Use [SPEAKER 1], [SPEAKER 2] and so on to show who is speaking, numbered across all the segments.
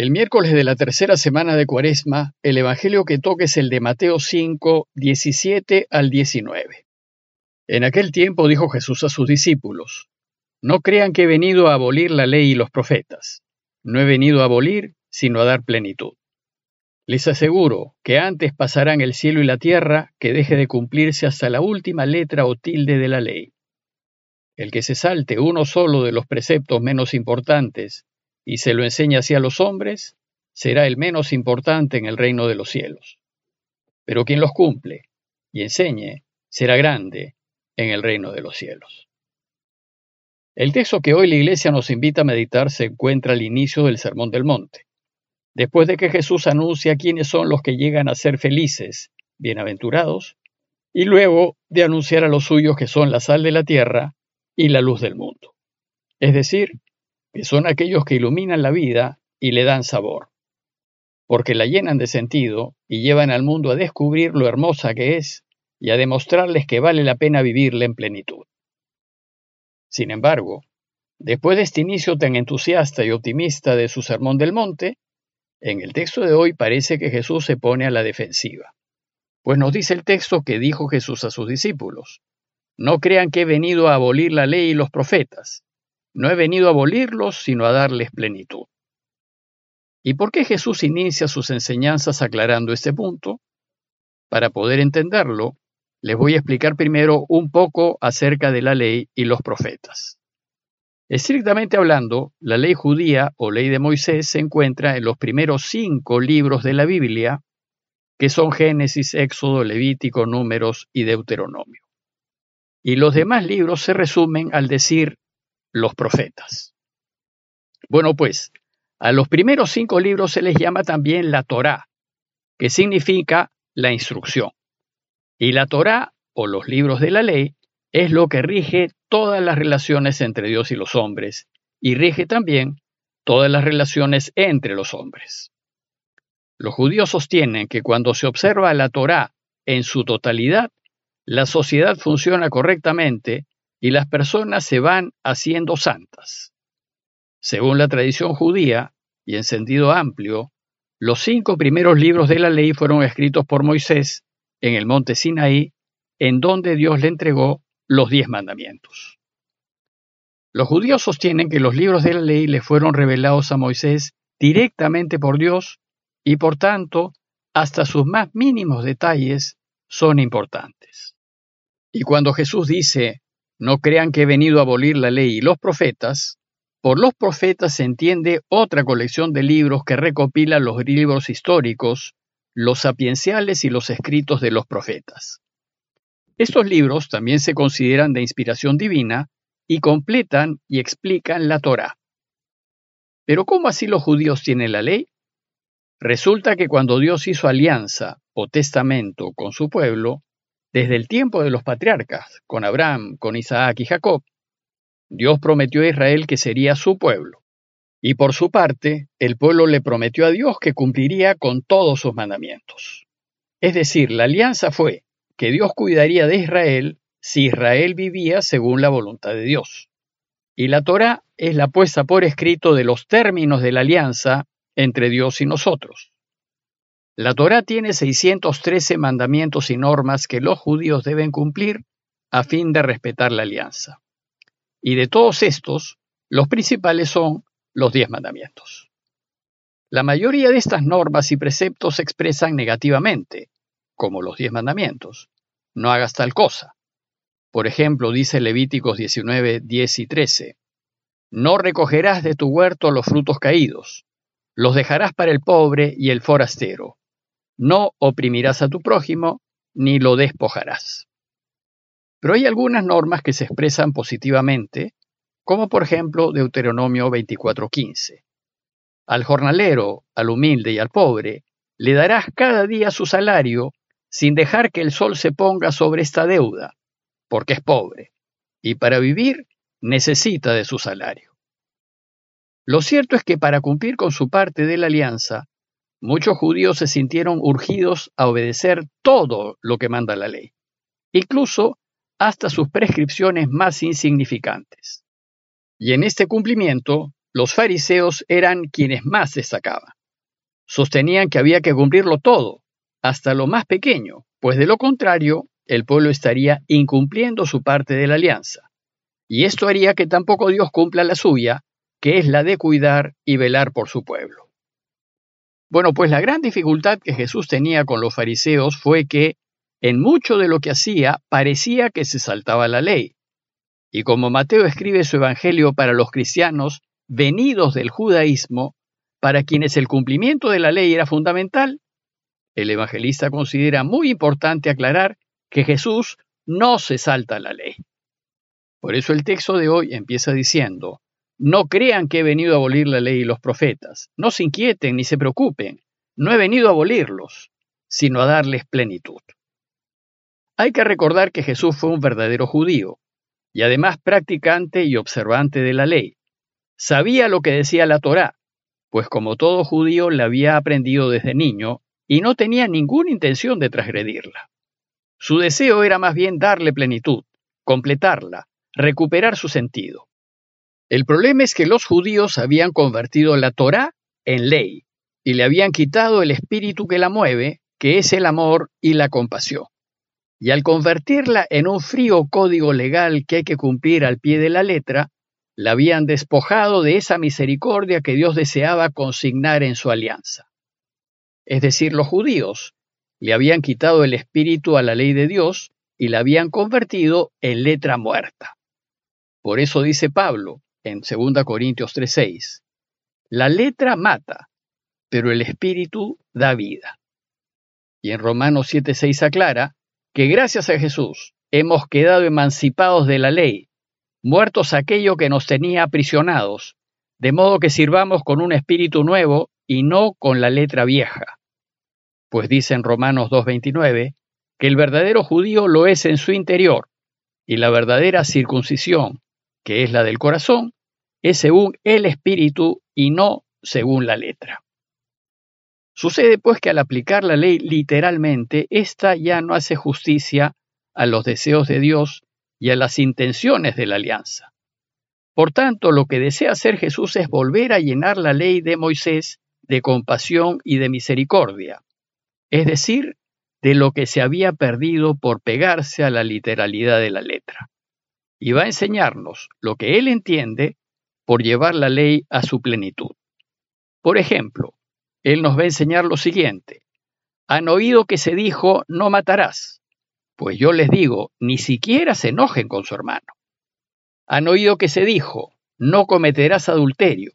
[SPEAKER 1] El miércoles de la tercera semana de Cuaresma, el Evangelio que toca es el de Mateo 5, 17 al 19. En aquel tiempo dijo Jesús a sus discípulos, No crean que he venido a abolir la ley y los profetas. No he venido a abolir, sino a dar plenitud. Les aseguro que antes pasarán el cielo y la tierra que deje de cumplirse hasta la última letra o tilde de la ley. El que se salte uno solo de los preceptos menos importantes y se lo enseña así a los hombres, será el menos importante en el reino de los cielos. Pero quien los cumple y enseñe será grande en el reino de los cielos. El texto que hoy la Iglesia nos invita a meditar se encuentra al inicio del Sermón del Monte, después de que Jesús anuncia quiénes son los que llegan a ser felices, bienaventurados, y luego de anunciar a los suyos que son la sal de la tierra y la luz del mundo. Es decir, que son aquellos que iluminan la vida y le dan sabor, porque la llenan de sentido y llevan al mundo a descubrir lo hermosa que es y a demostrarles que vale la pena vivirla en plenitud. Sin embargo, después de este inicio tan entusiasta y optimista de su Sermón del Monte, en el texto de hoy parece que Jesús se pone a la defensiva, pues nos dice el texto que dijo Jesús a sus discípulos, no crean que he venido a abolir la ley y los profetas, no he venido a abolirlos, sino a darles plenitud. ¿Y por qué Jesús inicia sus enseñanzas aclarando este punto? Para poder entenderlo, les voy a explicar primero un poco acerca de la ley y los profetas. Estrictamente hablando, la ley judía o ley de Moisés se encuentra en los primeros cinco libros de la Biblia, que son Génesis, Éxodo, Levítico, Números y Deuteronomio. Y los demás libros se resumen al decir los profetas. Bueno, pues, a los primeros cinco libros se les llama también la Torá, que significa la instrucción. Y la Torá, o los libros de la ley, es lo que rige todas las relaciones entre Dios y los hombres, y rige también todas las relaciones entre los hombres. Los judíos sostienen que cuando se observa la Torá en su totalidad, la sociedad funciona correctamente y las personas se van haciendo santas. Según la tradición judía, y en sentido amplio, los cinco primeros libros de la ley fueron escritos por Moisés en el monte Sinaí, en donde Dios le entregó los diez mandamientos. Los judíos sostienen que los libros de la ley le fueron revelados a Moisés directamente por Dios y por tanto hasta sus más mínimos detalles son importantes. Y cuando Jesús dice, no crean que he venido a abolir la ley y los profetas. Por los profetas se entiende otra colección de libros que recopila los libros históricos, los sapienciales y los escritos de los profetas. Estos libros también se consideran de inspiración divina y completan y explican la Torá. Pero ¿cómo así los judíos tienen la ley? Resulta que cuando Dios hizo alianza o testamento con su pueblo, desde el tiempo de los patriarcas, con Abraham, con Isaac y Jacob, Dios prometió a Israel que sería su pueblo. Y por su parte, el pueblo le prometió a Dios que cumpliría con todos sus mandamientos. Es decir, la alianza fue que Dios cuidaría de Israel si Israel vivía según la voluntad de Dios. Y la Torah es la puesta por escrito de los términos de la alianza entre Dios y nosotros. La Torá tiene 613 mandamientos y normas que los judíos deben cumplir a fin de respetar la alianza. Y de todos estos, los principales son los diez mandamientos. La mayoría de estas normas y preceptos se expresan negativamente, como los diez mandamientos. No hagas tal cosa. Por ejemplo, dice Levíticos 19, 10 y 13. No recogerás de tu huerto los frutos caídos, los dejarás para el pobre y el forastero no oprimirás a tu prójimo, ni lo despojarás. Pero hay algunas normas que se expresan positivamente, como por ejemplo Deuteronomio 24:15. Al jornalero, al humilde y al pobre, le darás cada día su salario sin dejar que el sol se ponga sobre esta deuda, porque es pobre, y para vivir necesita de su salario. Lo cierto es que para cumplir con su parte de la alianza, Muchos judíos se sintieron urgidos a obedecer todo lo que manda la ley, incluso hasta sus prescripciones más insignificantes. Y en este cumplimiento, los fariseos eran quienes más destacaban. Sostenían que había que cumplirlo todo, hasta lo más pequeño, pues de lo contrario, el pueblo estaría incumpliendo su parte de la alianza. Y esto haría que tampoco Dios cumpla la suya, que es la de cuidar y velar por su pueblo. Bueno, pues la gran dificultad que Jesús tenía con los fariseos fue que, en mucho de lo que hacía, parecía que se saltaba la ley. Y como Mateo escribe su evangelio para los cristianos venidos del judaísmo, para quienes el cumplimiento de la ley era fundamental, el evangelista considera muy importante aclarar que Jesús no se salta la ley. Por eso el texto de hoy empieza diciendo, no crean que he venido a abolir la ley y los profetas, no se inquieten ni se preocupen, no he venido a abolirlos, sino a darles plenitud. Hay que recordar que Jesús fue un verdadero judío, y además practicante y observante de la ley. Sabía lo que decía la Torá, pues como todo judío la había aprendido desde niño y no tenía ninguna intención de transgredirla. Su deseo era más bien darle plenitud, completarla, recuperar su sentido. El problema es que los judíos habían convertido la Torá en ley y le habían quitado el espíritu que la mueve, que es el amor y la compasión. Y al convertirla en un frío código legal que hay que cumplir al pie de la letra, la habían despojado de esa misericordia que Dios deseaba consignar en su alianza. Es decir, los judíos le habían quitado el espíritu a la ley de Dios y la habían convertido en letra muerta. Por eso dice Pablo en 2 Corintios 3:6, la letra mata, pero el espíritu da vida. Y en Romanos 7:6 aclara que gracias a Jesús hemos quedado emancipados de la ley muertos aquello que nos tenía aprisionados, de modo que sirvamos con un espíritu nuevo y no con la letra vieja. Pues dice en Romanos 2.29 que el verdadero judío lo es en su interior, y la verdadera circuncisión, que es la del corazón, es según el espíritu y no según la letra. Sucede pues que al aplicar la ley literalmente, ésta ya no hace justicia a los deseos de Dios, y a las intenciones de la alianza. Por tanto, lo que desea hacer Jesús es volver a llenar la ley de Moisés de compasión y de misericordia, es decir, de lo que se había perdido por pegarse a la literalidad de la letra. Y va a enseñarnos lo que él entiende por llevar la ley a su plenitud. Por ejemplo, él nos va a enseñar lo siguiente. Han oído que se dijo, no matarás. Pues yo les digo, ni siquiera se enojen con su hermano. Han oído que se dijo, no cometerás adulterio.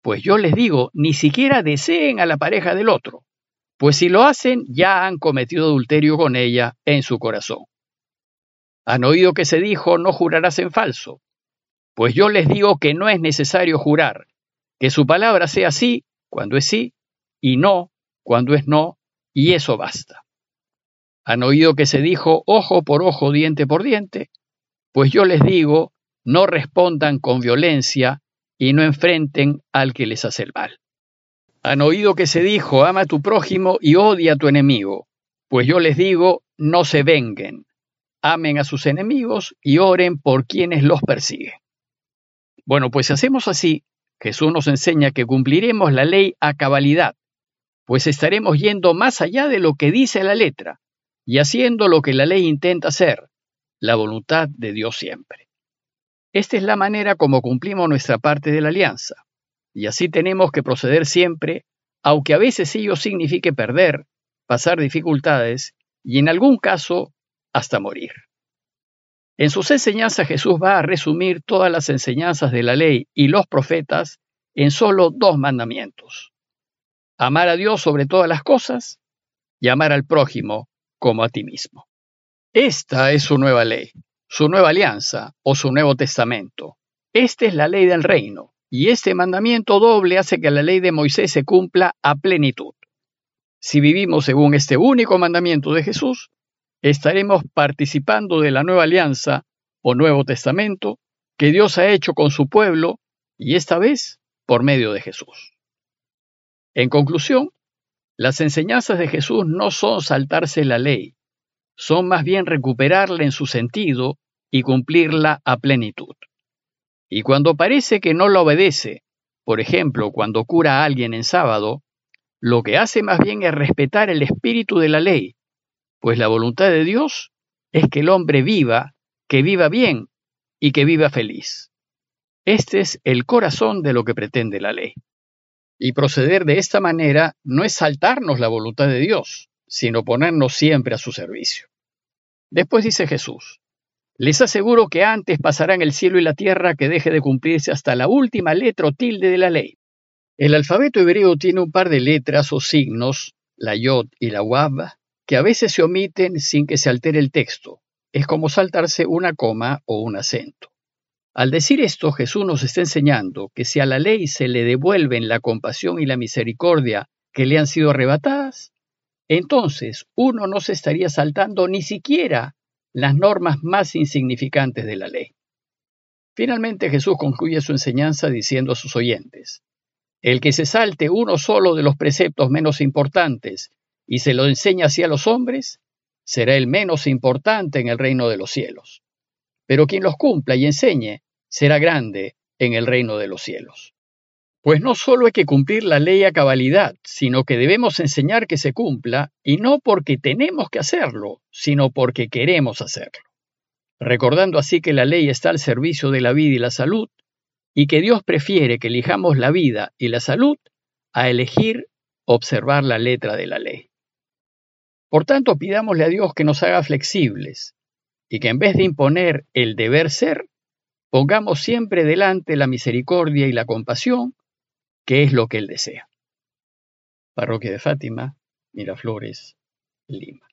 [SPEAKER 1] Pues yo les digo, ni siquiera deseen a la pareja del otro, pues si lo hacen ya han cometido adulterio con ella en su corazón. Han oído que se dijo, no jurarás en falso. Pues yo les digo que no es necesario jurar, que su palabra sea sí cuando es sí y no cuando es no, y eso basta. Han oído que se dijo ojo por ojo, diente por diente. Pues yo les digo, no respondan con violencia y no enfrenten al que les hace el mal. Han oído que se dijo, ama a tu prójimo y odia a tu enemigo. Pues yo les digo, no se venguen. Amen a sus enemigos y oren por quienes los persiguen. Bueno, pues si hacemos así, Jesús nos enseña que cumpliremos la ley a cabalidad, pues estaremos yendo más allá de lo que dice la letra, y haciendo lo que la ley intenta hacer, la voluntad de Dios siempre. Esta es la manera como cumplimos nuestra parte de la alianza, y así tenemos que proceder siempre, aunque a veces ello signifique perder, pasar dificultades y en algún caso hasta morir. En sus enseñanzas Jesús va a resumir todas las enseñanzas de la ley y los profetas en solo dos mandamientos. Amar a Dios sobre todas las cosas y amar al prójimo como a ti mismo. Esta es su nueva ley, su nueva alianza o su nuevo testamento. Esta es la ley del reino, y este mandamiento doble hace que la ley de Moisés se cumpla a plenitud. Si vivimos según este único mandamiento de Jesús, estaremos participando de la nueva alianza o nuevo testamento que Dios ha hecho con su pueblo, y esta vez por medio de Jesús. En conclusión, las enseñanzas de Jesús no son saltarse la ley, son más bien recuperarla en su sentido y cumplirla a plenitud. Y cuando parece que no la obedece por ejemplo, cuando cura a alguien en sábado, lo que hace más bien es respetar el espíritu de la ley, pues la voluntad de Dios es que el hombre viva, que viva bien y que viva feliz. Este es el corazón de lo que pretende la ley. Y proceder de esta manera no es saltarnos la voluntad de Dios, sino ponernos siempre a su servicio. Después dice Jesús, les aseguro que antes pasarán el cielo y la tierra que deje de cumplirse hasta la última letra o tilde de la ley. El alfabeto hebreo tiene un par de letras o signos, la yod y la wab, que a veces se omiten sin que se altere el texto. Es como saltarse una coma o un acento. Al decir esto, Jesús nos está enseñando que si a la ley se le devuelven la compasión y la misericordia que le han sido arrebatadas, entonces uno no se estaría saltando ni siquiera las normas más insignificantes de la ley. Finalmente Jesús concluye su enseñanza diciendo a sus oyentes, el que se salte uno solo de los preceptos menos importantes y se lo enseña así a los hombres, será el menos importante en el reino de los cielos. Pero quien los cumpla y enseñe será grande en el reino de los cielos. Pues no solo hay que cumplir la ley a cabalidad, sino que debemos enseñar que se cumpla, y no porque tenemos que hacerlo, sino porque queremos hacerlo. Recordando así que la ley está al servicio de la vida y la salud, y que Dios prefiere que elijamos la vida y la salud a elegir observar la letra de la ley. Por tanto, pidámosle a Dios que nos haga flexibles y que en vez de imponer el deber ser, pongamos siempre delante la misericordia y la compasión, que es lo que Él desea. Parroquia de Fátima, Miraflores, Lima.